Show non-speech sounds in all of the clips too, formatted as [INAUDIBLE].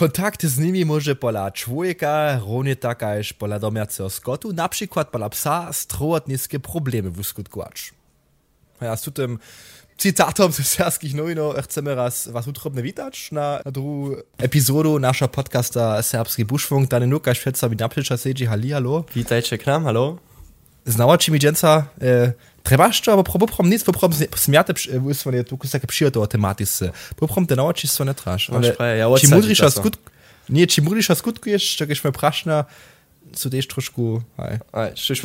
Kontakt z nimi może pola człowieka, równie tak jak pola domiacego skotu, na przykład pola psa, strowotnickie problemy wyskutkować. Ja z tym cytatom ze serbskich nowinów chcemy raz was utrobne witać na, na drugą epizodu nasza podcasta Serbski Buschfunk. Dany Nuka Szweca mi naprzecza siedzi, halli, hallo. Witajcie k nam, hallo. znaoči mi dženca, e, trebaščo, bo poprom nic, poprom smjate, v bistvu e, je tukaj vsake pšijo o tematis. Poprom te naoči so ne traš. Či mudriša skutku, nie, či mudriša skutku ješ, če greš me prašna, so też troszkę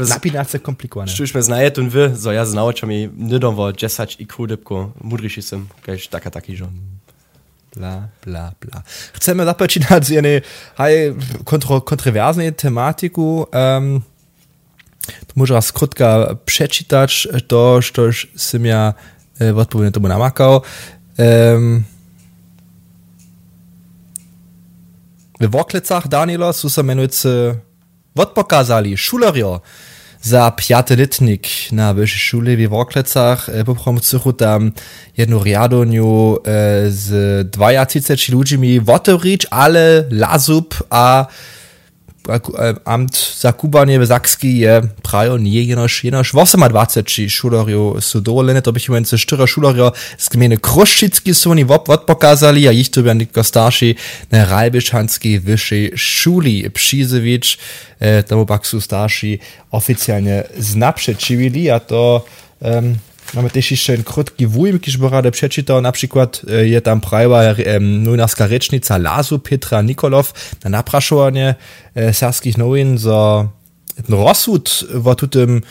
napinace komplikowane. Szczerze znaję ten wy, so ja z nauczami nie dąwo jessać i kudybko, mudryszy jestem, kiedyś taka taki żon. Bla, bla, bla. Chcemy zapoczynać z jednej kontrowersyjnej tematyku, um, może raz krótka przeczytać to, coś sam ja e, odpowiednio tomu namakał. Um, w Woklecach Daniela są se menujúce odpokazali šulerjo za pjate letnik na wyższej szule w Woklecach. Poprom cychu tam jedną riadoniu e, z 20 ludźmi wotorić, ale lazub a Äh, amt zakupanje v Sakski je prajo nije jenož, jenož 28 šularjev sodelovalo, to bi imeli se 4 šularjev z gmene Kroščicki so oni vop vod pokazali, a jih to bi neko starši na Rajbičanski višji šuli Pšizevič, eh, tamo pak so starši oficialne znapšečivili, a to um, Mamy też jeszcze krótki wuj, kiż borade przeczytał, na przykład e, je tam prajwa um, nujnarska recznica Lazu Petra Nikolow na napraszowanie e, serskich nowin za rozsud w tutym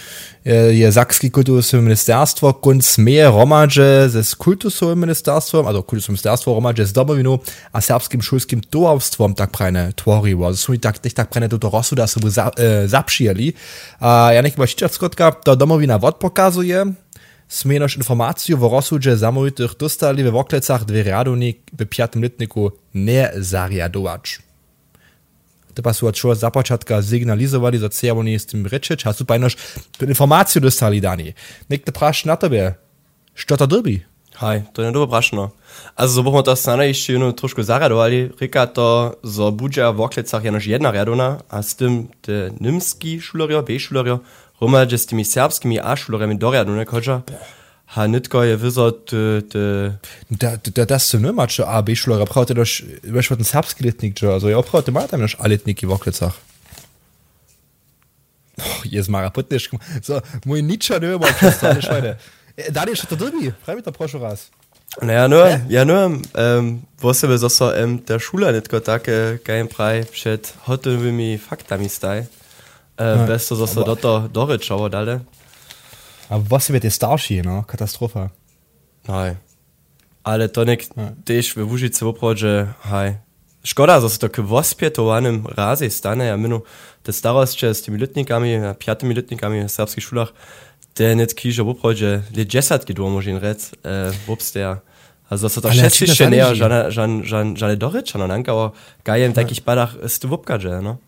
e, je Sakski kultusowe ministerstwo kunc smeje romadże ze kultusowym ministerstwem, also kultusowym ministerstwo romadże z domowinu a serbskim szulskim towarstwom tak prajne tvoriło. To są tak, tak prajne to rozsuda sobie za, e, zapřijeli. A ja nech chyba skotka, to domowina wod pokazuje, Smenoš informaciju v rozsudže zamovitých dostali ve Voklecach dve riadovní v piatom letniku nezariadovač. Teba sú čo započatka signalizovali za ceremony s tým reče, a sú pajnoš informáciu dostali daní. Niekto praš na tebe, što to dobi? Hej, to je dobro prašno. A so bomo to stane ešte jednu trošku zaradovali. Rika to, zo budža v oklecach je jedna radona a s tým te nimski šulerjo, B šulerjo, Romadže s tými serbskými ašlorami doriadu nekoča. Ha nitko je vyzo te... te... Da, da, das immer schon A. Braucht ihr doch, was wird ein serbski letnik, also ja, braucht ihr mal dann noch alle letniki v Oklecach. Oh, jest mara putniš. So, mój Nietzsche nie ma przestane szwajne. Daniel, co to drugi? Fraj mi to proszę raz. Naja, nur, ja, nur, um, wosy by zoso um, der Schule nitko takie, kein praj, przed hotowymi faktami staj. Äh, Bez to zase do toho dorečovo dali. A vlastně je starší, no, katastrofa. Hej. Ale to nek tež ve Vúžice opravdu, hej. Škoda, že sa to k vospietovaným razy stane. Ja minu, te starostče s tými letnikami, piatými letnikami v serbských šulách, te net kýže opravdu, je desatky dô môžem rec, e, obstia. Also to všetci še ne, žane, žane, žane, žane dorečano, nanka, o gajem takých padach z tu vopkadže, no.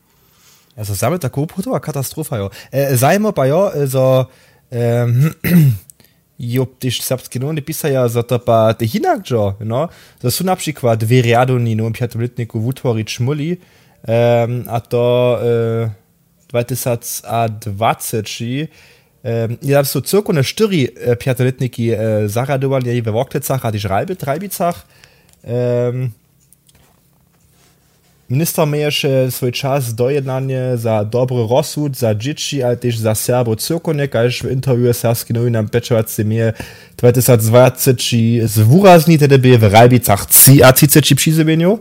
Also same tako putowa katastrofa jo. E, zajmo pa jo, so um, jo tiš serbski noni pisaja, za to pa te hinakđo, no. Za su na przykład dwie riadoni no piatom letniku v utvoriť šmuli, um, a to uh, 2020 Um, ja so cirko na štyri piatoletniki uh, zaradovali ve Voklecach a tiž Rajbicach. Um, Minister mieješe svoj čas dojednanie za dobry rozsud, za dzieci, ale też za Serbo Cyrkonek, aż w interwiu serbski nowinam peczovacie mie 2020 zwurazni tedy by w Rajbicach 30 przyzybieniu,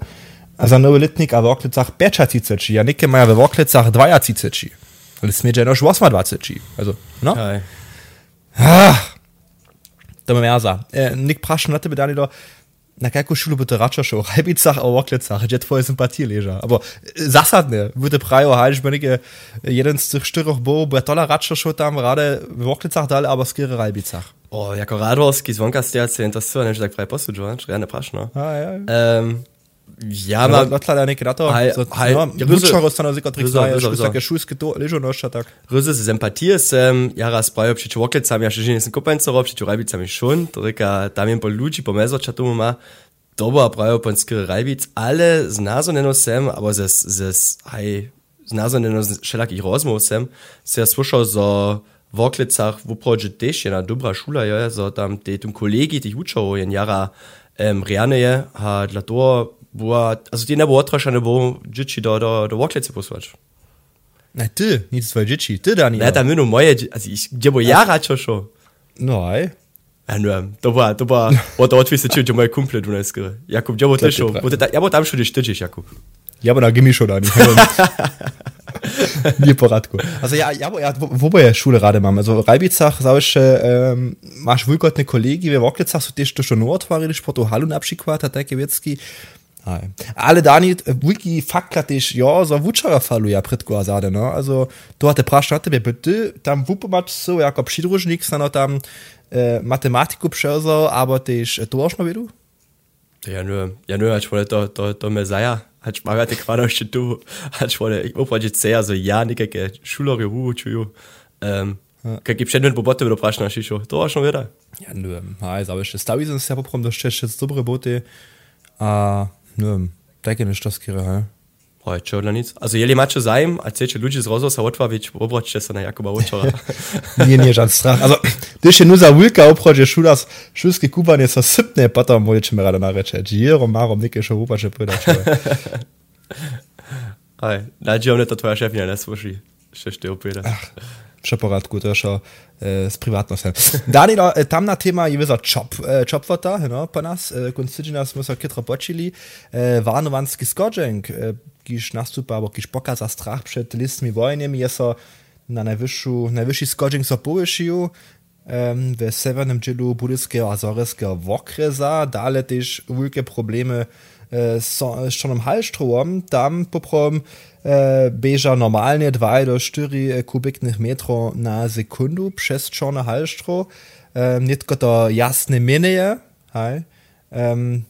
a za nowy letnik a w Oklecach 35, ja nikke maja w Oklecach 32. Ale smiedzie noż 28. Also, no? Ah, to ma merza. E, Nick prašen na tebe, Danilo, na kakú šulu by to radšo šlo, Rajbicach [LAUGHS] a Oklecach, kde tvoje sympatie leža. Aber zasadne, bude prajo, hajš benike, jeden z tych štyroch bo, bude tola radšo šlo tam rade v Oklecach dale, aber skere Rajbicach. O, jako radovský zvonka stiaci, to sú než tak praje posudžovať, riadne prašno. A, ja. Um, ja, ma... No, tlada neke na to, Hej, so, hej, no, Ryze- Ručo rozstano ziko trik Ryze- znaje, Ryze- šus Ryze. také šuske to, ležo noša tak. Ryze z sympatie sem, jara sprajo przy Oklecami, ja še že nisem kopencoro, przy Rajbicami šun, to reka, tam jen po ľudí, po mezoča tomu má, Dobra, prajo panskere Rajbic, ale znazoneno sem, aber zes, zes, hej, znazoneno všelakých rozmov sem, se ja slušal za v Oklicach, v prođe tež jedna dobra šula je, za tam te tum kolegi tih učov jen jara um, rjane je, a dla toho była, also ti ne bo otrašane bo dzieci do, do, do Oklice posłać. Na ty, nic twoje dzieci, ty Dani. Ne, tam minu moje, also ich, gdzie bo jara čo šo. No, aj. Ja, no, to war, to war, o to otwisy či, moje kumple du. Jakub, ty šo, pra- bo ty ta- ja bo tam šo dich tydzisz, Jakub. Ja, aber da gimme schon, Dani. Nie poradku. Also ja, ja, ja wo, wo bei Schule gerade mam. Also Reibicach, sauische, ähm, masz wulgotne kolegi, wir Woklicach, so też do Nord war, ich Porto Halun abschickwart, hat der Gewitzki. Aj. Ale Dani, wiki faklatisch, ja, so wuczara falu ja prytko azade, no. Also, tu hatte prasztaty, wer bitte, tam wupomat so, Jakob Schiedrużnik, no tam äh, Mathematiku przerzo, aber też, äh, du auch noch wie du? Ja, nur, ja, nur, als wollte to, to, to me zaja, als mal hatte gerade jeszcze tu, als wollte, ich opłacić sehr, so ja, nie kake, šulore, hu, čuju, um, kake przed po boty do prašna šišo, to var schon wieder. Ja, nö, aj, sauische Stawi sind sehr poprom, ist jetzt dobre boty, a, nö, denke nicht, das kira, hej. Hoj, čo na nic. Also jeli mače zajem, a ceče ľudí z rozhosa odvaviť, obročte sa na Jakuba Očora. Nie, nie, żaden strach. Also, to jeszcze nuza wilka oprodzie szulas, szulski kuban jest sypne, potem możecie mi rada nareče. Giro, marom, nike, šo upače pojda, čo. Hej, nađi on to tvoja šefnja ne sluši. Še šte opira. Še poradku, to E, z s privatnostem. Danilo, e, tamna tema je vezala čop, čopvota, no, po nas, konsidžina smo se kitro počeli, varnovanski e, skočenk, kiš nastupa, bo kiš pokaza strah pred listmi vojnami, je so na najvyššu, najvyšší skočenk so povišil, um, w severnym dzielu budyjskiego, azorskiego okresa, dalej też wielkie problemy z Seanem Hallstromem, tam poprom Äh, beża normalnie 2 do 4 kubiknych metrów na sekundę przez czarne halstro. Um, nie tylko to jasne mineje, hej. Um,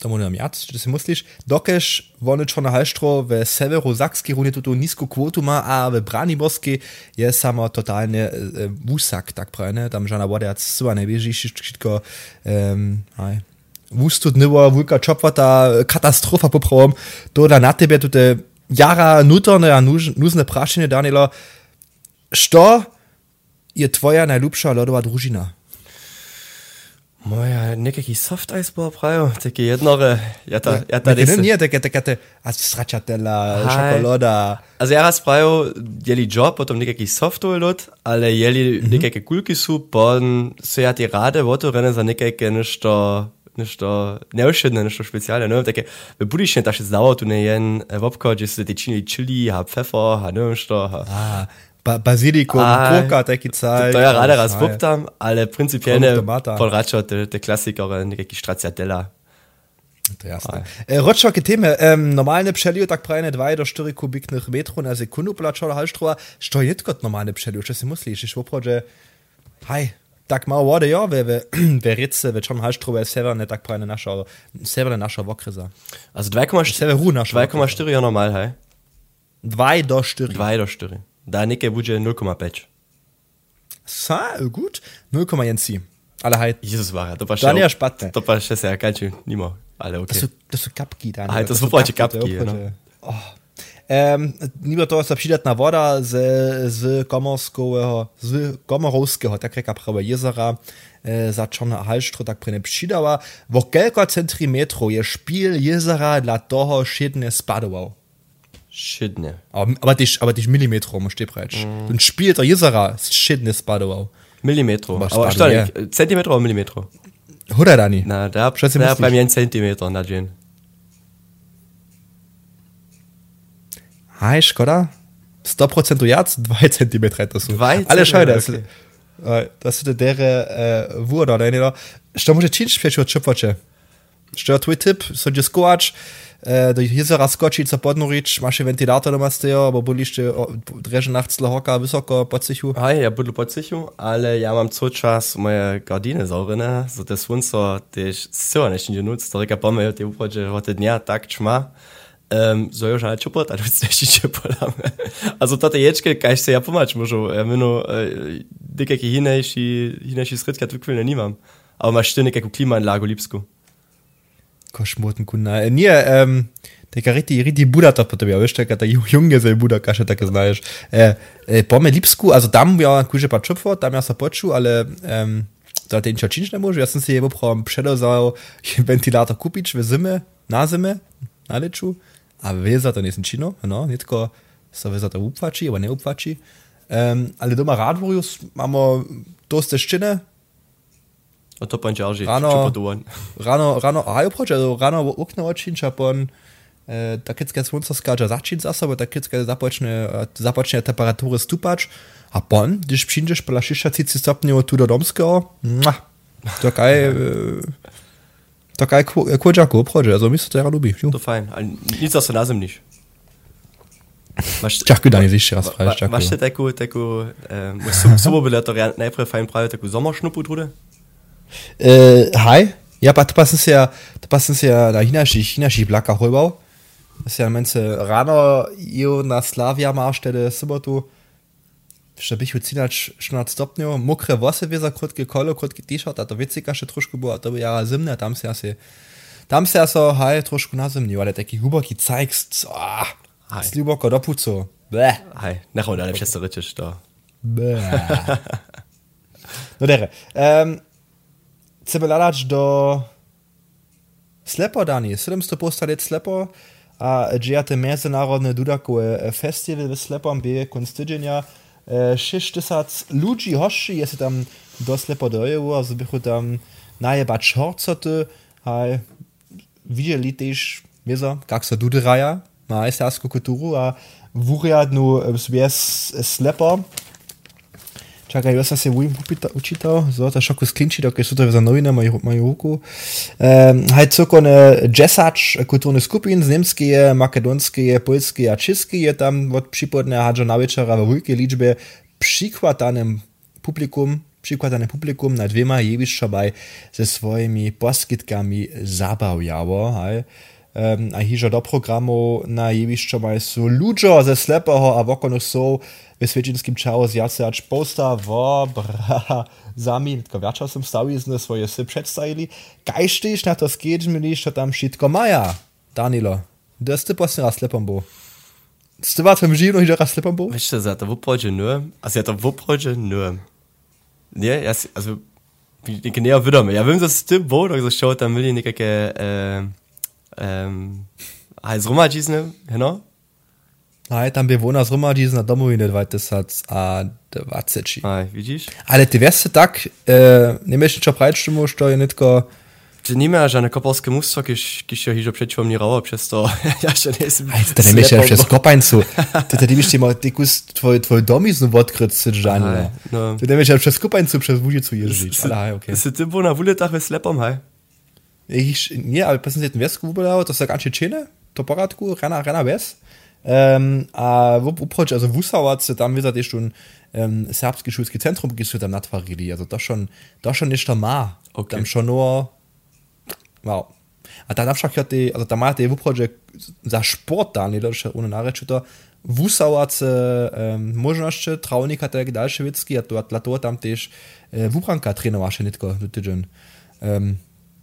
to mówię jac, czy si myślisz, dokież one czarne halstro w severosakskiej runie tu niską kwotu ma, a w Braniborskiej jest samo totalnie e, wusak, tak prawda, tam żadna woda, co nie bieżisz, tylko, um, hej. Wust tut niwa, wulka čopvata, katastrofa popravom, to da na tebe tute jara nutorne a nuzne prašenie, Daniela, što je tvoja najljubša lodová družina? Moja, nekaký soft ice bol prajo, taký jednore, ja ta, ja ta Ne, desi. nie, takie, takie, te, a stracciatella, Hi. šokolada. Also ja raz prajo, jeli job, potom nekaký softowy lot, ale jeli nekaké kulky sú, potom so ja ti rade votorene za nekaké nešto, nešto neušedne, nešto špeciálne, neviem, také, v budišne taše zdavo tu ne jen v obchodě se ty činili chili, a pfeffer, a neviem što, a ba Basilikum, Ah, Gurka, taki Zeit. To ja rade raz voptam, ale pol radšo te, te klasikere, nekaký stracciatella. To jasne. E, Ročoke teme, um, normalne pšelio tak prajne 2 do 4 kubiknych metrów na sekundu plačola halštrova, što je kot normalne pšelio, čo si myslíš, iš oprođe, haj, tak malo vode, jo, ve, ve, ve rice, ve čon halštrova je severne, tak prajne naša, severne naša vokreza. Also 2,4 Severu naša 2,4 je normal, hej? 2 do 4. 2 do 4. Da nekaj bude 0,5. Sa, gut, 0,1. Ale haj, Jezus Maria, to pa Da nie špatne. To pa še se ja kanči nimo, ale okej. su, to su kapki, Daniel. Aj, to su plače kapki, no. Oh. Um, niby to sa přidatná voda z, z komorského, z komorovského, tak reka prawe jezera, e, za Czarna Halštro tak prene přidała. Wo kelko centimetrów je špil jezera dla toho šedne spadował. Šidne. Aber, aber tyś, aber milimetrów, muss ty preč. Mm. Und špil to jezera šedne. Was Aber war šta, Zentimetro oder Millimetro? Huda Dani. Na, da, da pa mi en centimeter na džen. Hej, škoda. 100% jac, 2 cm to sú. Dva Ale šaj, da centimetre, okay. da sú to dere uh, voda, da nie Što môže činč prečo čupače? Što je tvoj tip, so ide skoč, uh, do jezera skočiť sa podnorič, máš ventilátor doma z teho, bo boli ešte dreže nachtsle hoka vysoko pod sichu. Hej, ja budu pod sichu, ale ja mam co čas moje gardine zaurene, so te slunco, tež sila nešte nie nuc, to reka pome, te uprođe, hote dnja tak čma, Um, jo žena čopota, ne si čepala. A za tate ječke, kaj se ja pomač možu, ja meno, uh, dekaki hineši, hineši sredka tu kvilne nimam. A imaš ti nekakvu klimaanlago lipsku? Košmoten kuna. Nije, um, Така рити, рити будата по тебе, веш, така та јунге за буда, каша така знаеш. Е, е, поме Липску, also там ја куже па чопфо, там ја се почу, але ем, da den Czoczinsch nie może. Ja sam sobie poprosiłem, przedozał ventilator [LAUGHS] kupić w zimę, na na a ve za to nisem činil, no, netko se ve za to upvači, ali ne upvači. Um, ali doma radvoju imamo dosta ščine. A to pa že že rano, rano, rano, a jo proč, rano v okna očinča pon, eh, takrat, ko slunce skača začin za sabo, takrat, ko započne, započne temperature stupač, a pon, když pšinčeš pa 60 stopnjev tu do domskega, to kaj... E, tak jak е Коджако, обходи, а за мисля трябва да убих. To fajn, a nic zase na zem nicht. Čaku daň zjiště raz fajn, čaku. Máš ty takovou, takovou, subo byly to nejprve fajn právě takovou zomeršnupu, drude? Hej, eh, ja, pa, to passen si ja, to passen si ja da hinaschich, hinaschich blaka rüber. Das ist ja, meinst ráno, jo, Io, na Slavia, Marstelle, Subotu še bych cínač 14 stopňov, mokré vlasy věza, krotké kolo, krotký t-shirt, a to věcika še trošku bylo, a to by jara zimné, tam se asi, tam se asi, ah, haj, trošku zimní, ale taky hluboký cajk, ah, hluboko do pucu, bleh. Haj, nechom dále přes to to. Bleh. [LAUGHS] no dere, um, chceme ladač do slepo, Dani, 700 posta let slepo, a džijate mezinárodne dudakové festival v slepom, bije konstigenja, E, 600 ludzi hoši je se tam dosle podojevo, a zbychu tam najebać horcoty, a widzieli też, wiedzą, jak se duderaja, ma jest kulturu, a wuriadnu zwies slepo, Čakaj, jaz sem se v Wim učital, zelo težko sklinčil, ker so to za novine, imajo oko. Um, Haj cokon Jessač eh, kulturnih skupin, z nemski je, makedonski je, polski je, česki je tam od připodne Hadžana večera v velike ličbe přikvatanem publikum, přikvatanem publikum ehm, na dvema jeviščabaj ze svojimi poskytkami zabavjavo. Hej. Um, a hiža do programu na jeviščabaj so ljudjo ze slepeho, a vokono so ve svedčinskim čau zjacač posta vo bra zami, tylko som stavizne svoje si predstavili. Kaj štíš na to skedžmili, što tam šitko maja? Danilo, da ste posne raz slepom bo. Ste vás v živno hižo raz slepom bo? Wiesz du, za to wuprodze nur, also ja to wuprodze nur. Nie, ja, also, wieder mir. Ja, wenn das Tipp wo, da so schaut, dann will ich nicht, äh, ähm, heiß rumagis, ne, genau? Aj, tam bewohner z Roma, die na domovine, weil das hat a de vaceči. Ah, widzisz? Ale ty wiesz tak, e, nie myślisz, čo prajčtomu, što je netko, Ty nie miałeś żadne kopolskie mnóstwo, kiedyś się hiżo przeciwko mnie rało, przez to [LAUGHS] ja jeszcze nie jestem... Aj, to nie myślisz przez kopańcu. [LAUGHS] Ty ty myślisz, ma ty kus twój, twój dom jest no odkryć, Sydżanie. Aj, no. Ty nie myślisz przez kopańcu, przez Wódzicu jeździć. Ale aj, okej. Ist ty bo na wuletach we slepom, hej? Ich, nie, ale pesem ten wiesku wybrał, to jest gancie czyny, to poradku, rana, rana wies. Um, a w uproč, also Wusawac, tam wie też schon um, serbski szulski Zentrum gehst du tam natwarili, also das schon, das schon da ma. Okay. Tam schon nur, wow. A ta nawszak ja ty, also tam ma ty w uproč, za sport da, nie dobrze, ohne nareč, to Wusawac um, możności, traunika, tak dalsze wiecki, a to, a to tam też uh, Wubranka trenowaše nitko, do tydzień. Um,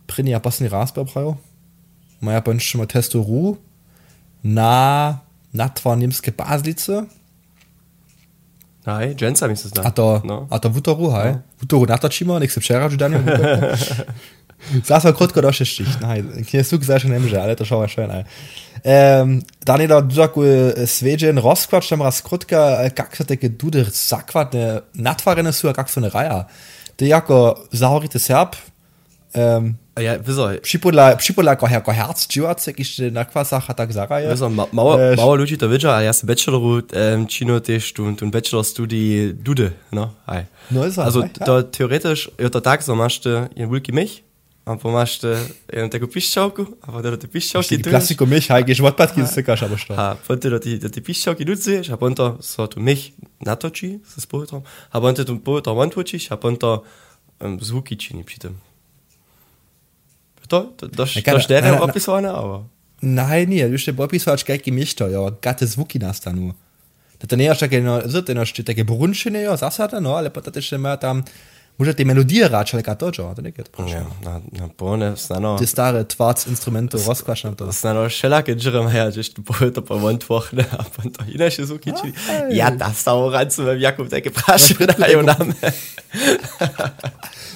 Prini ja pasný rásper prajo. Maja pončimo testu ru na natvar nemské bázlice. Hej, Jensa mi se zna. A to, No. a to v útoru, hej. V útoru natočíme, nech se přerač, Daniel. Zase krotko došli štich. Hej, knie suk zaše nemže, ale to šven, hej. Um, Daniel, du takú svedžen rozkvač tam raz krotka, kak sa také duder zakvatne natvarené sú a kak sú ne raja. Ty jako zahorite Serb, um, ja, przypodla jako, jako herc dziwacek jeszcze na kwasach a tak zaraje. wieso, ma, mało, E, mało ludzi to wiedział, a ja z bacheloru ähm, Chino też tu, tu Bachelor Studi Dude, no, hej. No ist er, Also, ja. to theoretisch, ja to tak, so masz ty, jeden wulki mich, a po masz ty, jeden taką piszczałku, a potem ty piszczałki Die Klassiko mich, heigisch Wortbatki z cykasz, aber schon. A potem do ty, do ty piszczałki dudzujesz, a potem to, so tu mich natoči, se spojitrom, a potem tu spojitrom wantwočiš, a potem to um, zvuki čini pri tem. To, to, doš, Ja, na- na- opisované, aber... Nein, nie, du jeszcze popisać jaki mieszto, ja, gaty zvuki nastanu. To to nie jest takie, no, no, jeszcze takie brunczyny, ja, zasada, no, ale potem jeszcze ma tam, možda te melodije račale ka točo, to nekaj odprašam. Ja, na, na polne stano. Te stare tvac instrumente rozkvašna to. Stano šelake džrem her, že što bo to pa von tvochne, a pa to inače je zukiči. Ja, ta stavo rancu vem, Jakub teke praši, da jo nam.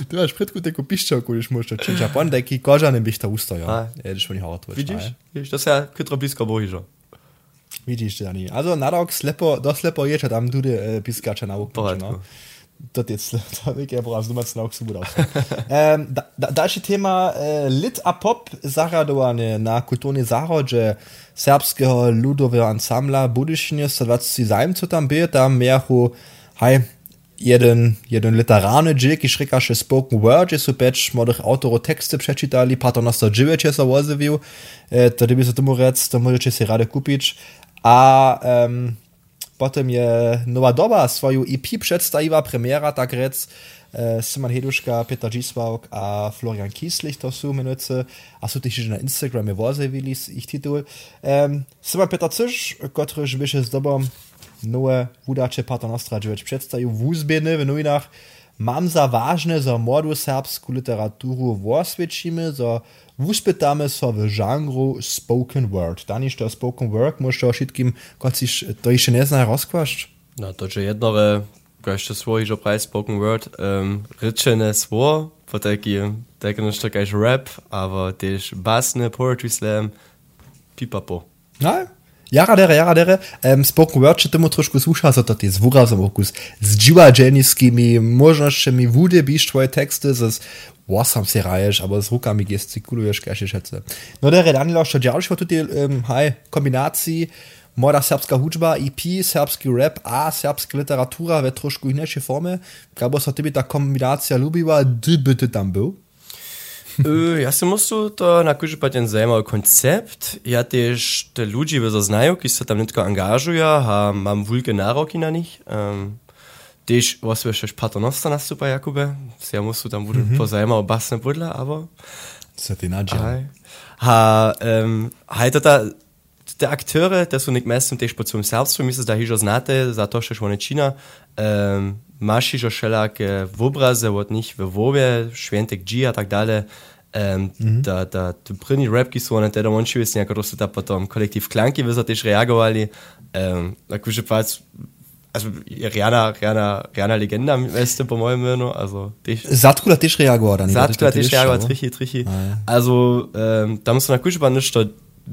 Ty maš predku teko piščavku, když možda činča, pa on teki kožanem biš ta usto, ja. Jedeš v njih hot. Vidiš, vidiš, to se ja kytro blisko bojižo. Widzisz, Dani. Also, na rok slepo, do slepo jecza tam dudy e, piskacza na łuk. No das jetzt, da bin ich ja brav, du so gut aus. ähm, da, da, dalje lit a pop. Zaradovane na kulturni zahođe srpskega ludovega ansambla budišnje so 27 co tam bil, tam mehu, haj, jeden, jeden literarny dżik i szryka spoken word, jest pecz młodych autorów teksty przeczytali, pato nas to dziwe, czy so wozywił, e, to gdyby się temu rec, to możecie się radę kupić, a Potem je Nowa Doba swoju EP przedstawiła, premiera tak rec. E, Simon Heduszka, Peter Giswałk a Florian Kieslich to sú menujúce a sú tiež na Instagrame vozevili ich titul. Um, e, Simon Peter Cyš, ktorýž vyše s dobom nové vudače Pater Nostra 9 predstavil v úzbiene v novinách mam za ważne, za młodu serbską literaturę woswiecimy, za wuspytamy so w żangru spoken word. Danisz to spoken word, możesz to wszystkim, kociś to jeszcze nie zna rozkłaszcz? No, to že jednore, kažte svo ižo pravi spoken word, um, rečene svo, po taki, nešto kažeš rap, aber tež basne, poetry slam, pipapo. No, jara dere, jara dere, um, spoken word czy temu troszkę słucha, so to jest wyrazem okus z dziła dżeniskimi możnościami, wudy bisz twoje teksty, z wasam się rajesz, aber z rukami gestykulujesz, jak się schätze. No dere, Daniel, jeszcze działasz, tutaj, um, hej, kombinacji, Moda serbska hudžba, EP, serbski rap a serbska literatura ve trošku inače forme. Kako so tebi ta kombinacija ljubiva, ty by ty tam był? Ö, ja si musu to nakuži pa ten zajímavý koncept. Ja tež te ľudí vezo znajú, ki sa tam netko angažujú a mám veľké nároky na nich. Um, tež vlastne ešte paternosta nastúpa Jakube. Ja musu tam budú mm -hmm. pozajímavo basne podľa, aber... Co ty? Hej. Ha, um, hej, tota, te akteure, te sú nek mestom tež po svojom serbstvu, myslím, da hižo znate, za to, že one čina, um, maš hižo šelaké v obraze od nich, v vove, šventek G a tak dále, um, mm -hmm. da, da, te první rapky sú one teda monči vesni, ako to ta potom kolektiv Klanky vyzo tež reagovali, um, akože pac, also Rihanna, Rihanna, Rihanna Legenda weißt du, po mojem menu, also dich. Zatku da tež reagoval, Dani. Zatku da tež reagoval, trichi, trichi. Ja. Also, ähm, da muss man na kužba nešto,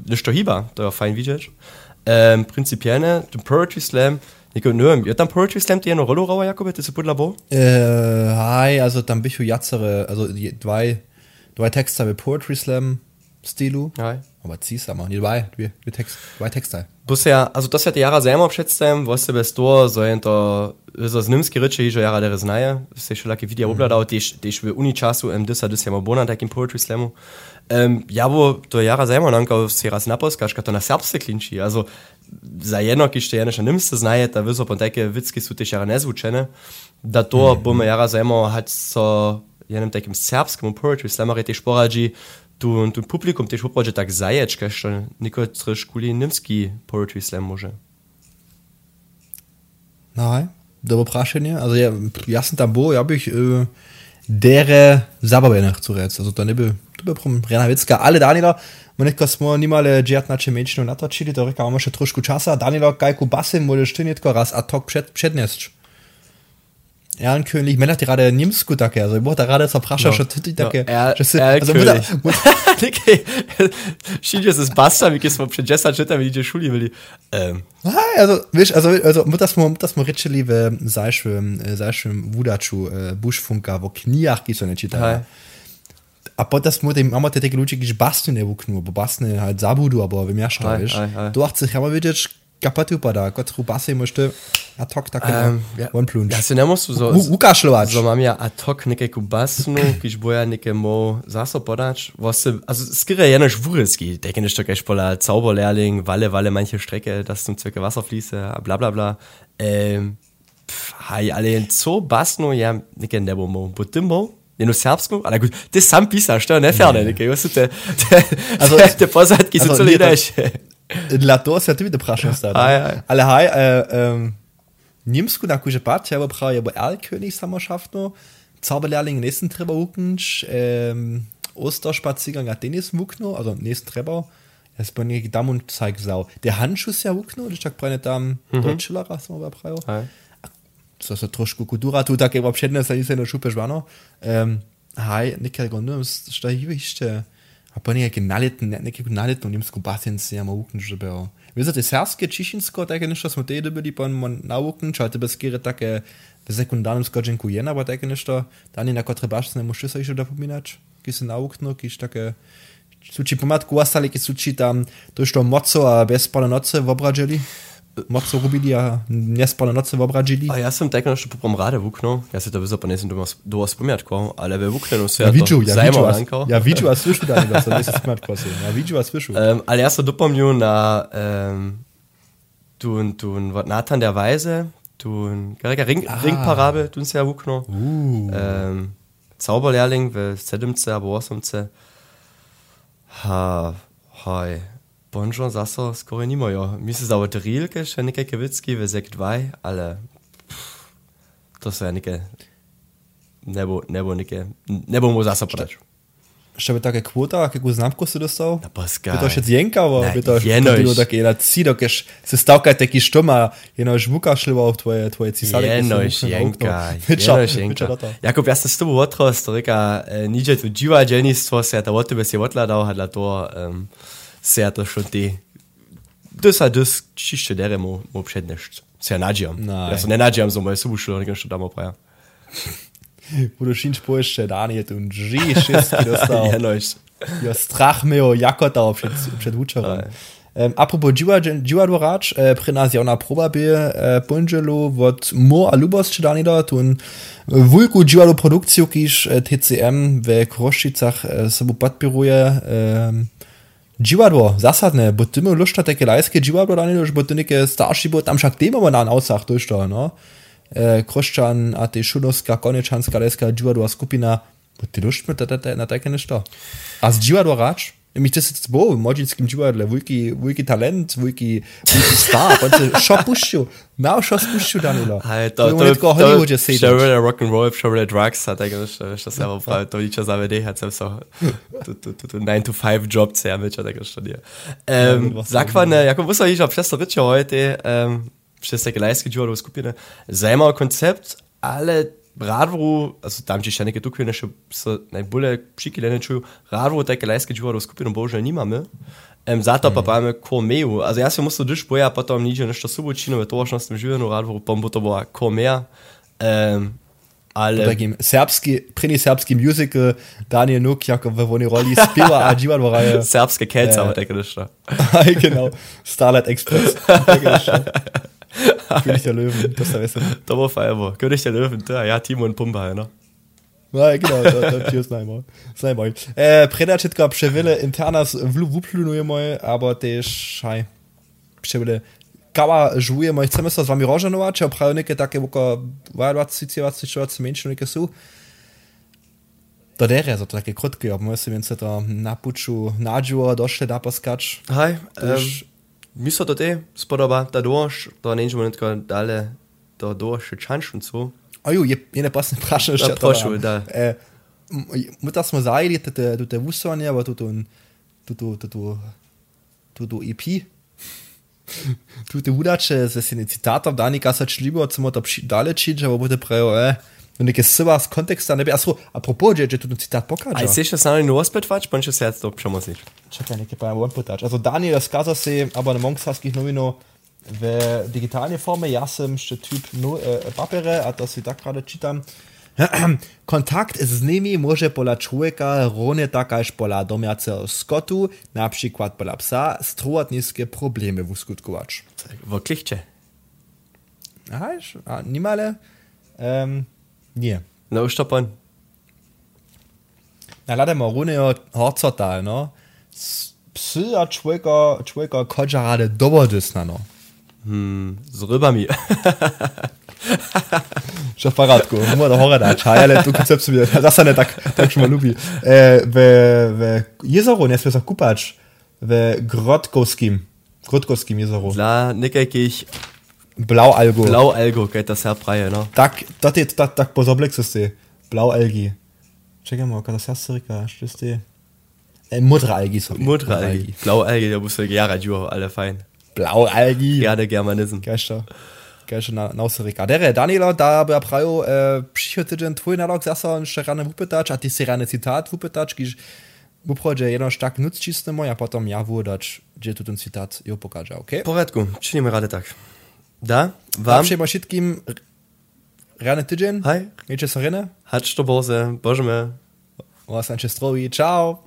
nešto hiba, to je fajn vidjeti. Ähm, principielne, den Poetry Slam, Niko, nö, je tam Poetry Slam ti eno rolo rauer, Jakob, das ist podla bo? Äh, hi, also dann bist du jatzere, also die- zwei, zwei Texte mit Poetry Slam Stilu. Hej. Aber ziehst aber, nie zwei, wir, wir Text, zwei Texte. Bus ja, also das hat jara selber představím, was se bez toho, so to, so z nimski reče, že jara dere znaje, se še laki videa obladal, tež, tež v uni času, em, disa, disa ima bona takim poetry slamu. Um, ja, bo to jara selber nanka si raz naposkaš, to na serbse klinči, also za jedno, ki še jene še nimste znaje, da viso pon take vicki su tež jara nezvučene, da to mm bomo jara selber hat so jenem takim serbskim poetry slamari tež poradži, tu, tu publikum tež uprođe tak zaječka, što niko treš kuli nimski poetry slam može. Nein, dobro prašenje. Also ja, jasno tam bo, ja bych äh, dere zabave nach zu rec. Also to ne bi, to bi prom Rena Vicka, ale Danila, my nekako smo nimali džet na čemečnu natočili, to reka, imamo še trošku časa. Danilo, kajku basy, możesz ty netko raz ad hoc przed, przedniesć. Ehrenkönig, Männer, die gerade Nimsku takie, also ich wollte gerade zapraszać, No. że ty takie, er, że sy- also muda- Niki, Šiđe se zbasta, [LAUGHS] mi smo pred 10 leta videli šuli, bili. Um, Ah, also, wiesz, also, also, das mo, das mo reče li v zajšvem, zajšvem vudaču, uh, bušfunka, v knijah, ki A te, imamo te takie ludzie, ki basty ne vuknu, bo basty halt zabudu, aber wymieszcza, Hej, wiesz. Du chcesz chyba wiedzieć, kapaty upada, kot ru basy möchte, a tok tak um, um, one plunge. Ja se ne mosu so... Ukaszlować. So mam ja ad hoc nekajku basnu, [COUGHS] kiž boja neke mo zaso podač. Was also skire jenož vurilski, deke nešto kaj špola Zauberlehrling, Walle, Walle, manche Strecke, das zum Zwecke Wasser fließe, bla bla bla. Ähm, pff, haj, ale jen co basnu, ja neke nebo mo. Potem mo, jeno serbsku, ale gut, ty sam pisaš, to je neferne, neke, was te, te, Also, te, te pozadki so nie, celi das- daš. Dla to se tudi vprašam aj. Ale haj, uh, um, Nimsku na kuže pat, ja bo prav, je bo Erlkönig samošaftno, Zauberlehrling nächsten Treber hukensch, ähm, Osterspaziergang hat Dennis Wukno, also nächsten Treber. Es bin ich Dam und zeig sau. Der Handschuss ja Wukno, das ist breine Dam, mhm. Deutschler, was man bei Preio. co se trošku kultura tu takiego przedniesa nic nie szupesz, wano. Um, haj, nikiego nie szczęście. A po niejakie naletne, niekiego naletną niemską basiencję ma uknąć, żeby o... Wiesz, te serskie, ciszynsko, takie nieszto smo tedy byli, po on na uknąć, ale te bezkiery takie w sekundarnym skoczynku jena, bo takie nieszto, da nie na kotre baszne muszę sobie jeszcze dopominać, kiedy się na uknął, kiedy takie... Suci pomadku ostali, kiedy suci tam, to już to moco a bezpalne noce wyobrażali. Moco robili a nespalne noce v obradželi. A ja sam tak poprom rade vukno, ja se to vyzo pa nesem doma do spomiatko, ale ve vuknenu se ja vidžu, ja a, ja vidžu a slyšu da nego, sa nesem spomiatko se, ja vidžu a slyšu. Um, ale ja sa dopomnju na um, tu, tu, Nathan der Weise, tu, Ring, ah. Ringparabel, tu se ja vukno. Uh. Um, Zauberlehrling w 7. albo 8. Ha, hoj. Bonjour zase skoro nimajo. Mi se zdalo Rilke, še nekaj kevitski ve Zek 2, ale pff, to se nekaj nebo, nebo nekaj, nebo mu zase preč. Še by také kvota, jakou známku si dostal? Na paska. By to še zjenkavo, by to še bylo také na cido, kež se stavka taky štoma, jenom žvuka šlivo v tvoje, tvoje cisary. Jenož jenka, [LAUGHS] jenož jenka. Jakub, já jsem s tobou otrost, to říká, eh, niče tu dživa dženistwo se, ta od tebe si odladal, hadla to, um, se to šlo ty. Dus a dus, čišče dere mu, přednešť. Se nadžiam. Nej. Ja se ne nadžiam, so moje subu šlo, nekaj što damo praja. Wo du šinč poješće, Dani, tu dži šestki dostal. Jenoś. Ja, strach meo jakota przed, przed uczorom. Um, apropos Dziwa, Dziwa Dworac, e, przy nas ja na proba by e, Bądżelu od Mo a Lubos czy dani da, tun wulku Dziwa do produkciju, kiż e, TCM w Kroszczycach e, sobie podpiruje e, Dziwadło, zasadne, bo ty my luszta takie lajskie dziwadło dani, bo ty niekie starszy, bo tam však tema na ausach durch to, no. E, Kroszczan, a ty Szunowska, Konieczanska, lajska dziwadła skupina, bo ty luszt mit na takie nešto. A z dziwadło racz? Mi to jest bo, w modzinskim dziwadle, wujki, wujki talent, wujki, wujki star, bo ty szо puścił, miał szo spuścił danilo. Hej, to, to, to, to, Hollywoodzie siedzieć. Šarule Rock'n'Roll, Šarule Drugs, hat er gesagt, što se ovo pravi, to ničo zavede, hat se so, tu, tu, tu, tu 9 to 5 job se mit, hat er gesagt, ja. Um, was Zakwane, jako muszę iść, przez to rycie heute, um, przez takie lajskie dziury skupiny, zajmowy koncept, ale Radvru, also tam ci še nekaj tukaj še najbolje přikilene čuju, Radvru také lajské dziury skupinu bože nimame, um, zato pa máme Kormeju. Also ja som musel duš boja, potom nič nešto subočino, v tovačnostnom živenu Radvru, pom bo to bola Kormeja. Um, ale... Takim serbski, prini serbski musical, Daniel Nuk, jako w woni roli spiwa, a dziwadło raje. [LAUGHS] Serbske Kätze, aber denke ich da. [LAUGHS] genau, Starlight Express. [LAUGHS] [LAUGHS] König der Löwen, das da weißt du. Da war Feierbar. König der Löwen, da, ja, Timo und Pumba, ne? No, genau, to, to ci jest najmoj. Najmoj. E, Predačitka převile internas v wuplunuje moj, aber też, haj, převile kała żuje moj, chcemy sa z wami rożanować, a prawie niekie takie oko 20, 20, 20 mniejsze niekie są. To dere, so to takie krótkie, aber musimy więc to na puczu nadziło, doszle da poskacz. Hej, mir hat dort eh spodoba, da doš, da nećemo netko dalje, da doš še čanšnicu. Aju, je, je ne pasne vprašanje še. Ja, prošel, da. E, Muta smo zajeli tudi, tudi vusovanje, pa tudi, tudi, tudi, tudi EP. [LAUGHS] tudi udače, se si ne citata, da nikasa člibo, samo da daleči, če bo bote prejo, eh. neke sila z konteksta ne bi. A so, apropo, že, že tudi citat pokaže. Aj seš sam in ospet pač, pa če se jaz to premosiš. Čakaj, nekaj pa je on potač. Also Daniel razkaza se, aber na mongsaskih novino v digitalni forme, jaz typ no, äh, papere, a to si tak rada. Kontakt z nimi może pola człowieka równie tak pola domiacego skotu, na przykład pola psa, struwać niskie problemy w skutkować. Wirklich? A, nie male. Um, ähm, nie. Na Osterpon? Na lada ma runeo Horcotal, no. Psy a człowieka, człowieka kodżarade dobrodysna, no. Hmm, z rybami. Še paradku, mora hore dač, a je le tu koncept, da se ne tak, tak takšno ljubi. E, v, v jezeru ne sme sa kúpať, v Grotkovským, Grotkovským jezeru. Dla nekaj, ki ich Blaualgo. Blaualgo, kaj ta se pravi. No. Tak, dat je tak, tak pozoblek so ste. Blaualgi. Čakajmo, kaj se jaz reka, što ste? E, eh, Mudraalgi so. Mudraalgi. Blaualgi, da boste jara džuho, ale fajn. Blaualgi. Gerade germanizem. Kaj što? Kaj što na, na Osirika. Dere, äh, Daniela, da bi pravil, eh, äh, prišel teden tvoj nalog, zasa še rane vupetač, a ah, ti si rane citat vupetač, kiš uprodzie äh, jedno tak nuc cisnemo, a potem ja włodacz, gdzie tu ten cytat ją pokaże, ok? W porządku, czynimy radę tak. Da, vám... Napřejmo všetkým reálny týden. Hej. Niečo sa rene. Hač to bolze. Božme. Vás Ančestrovi. Čau.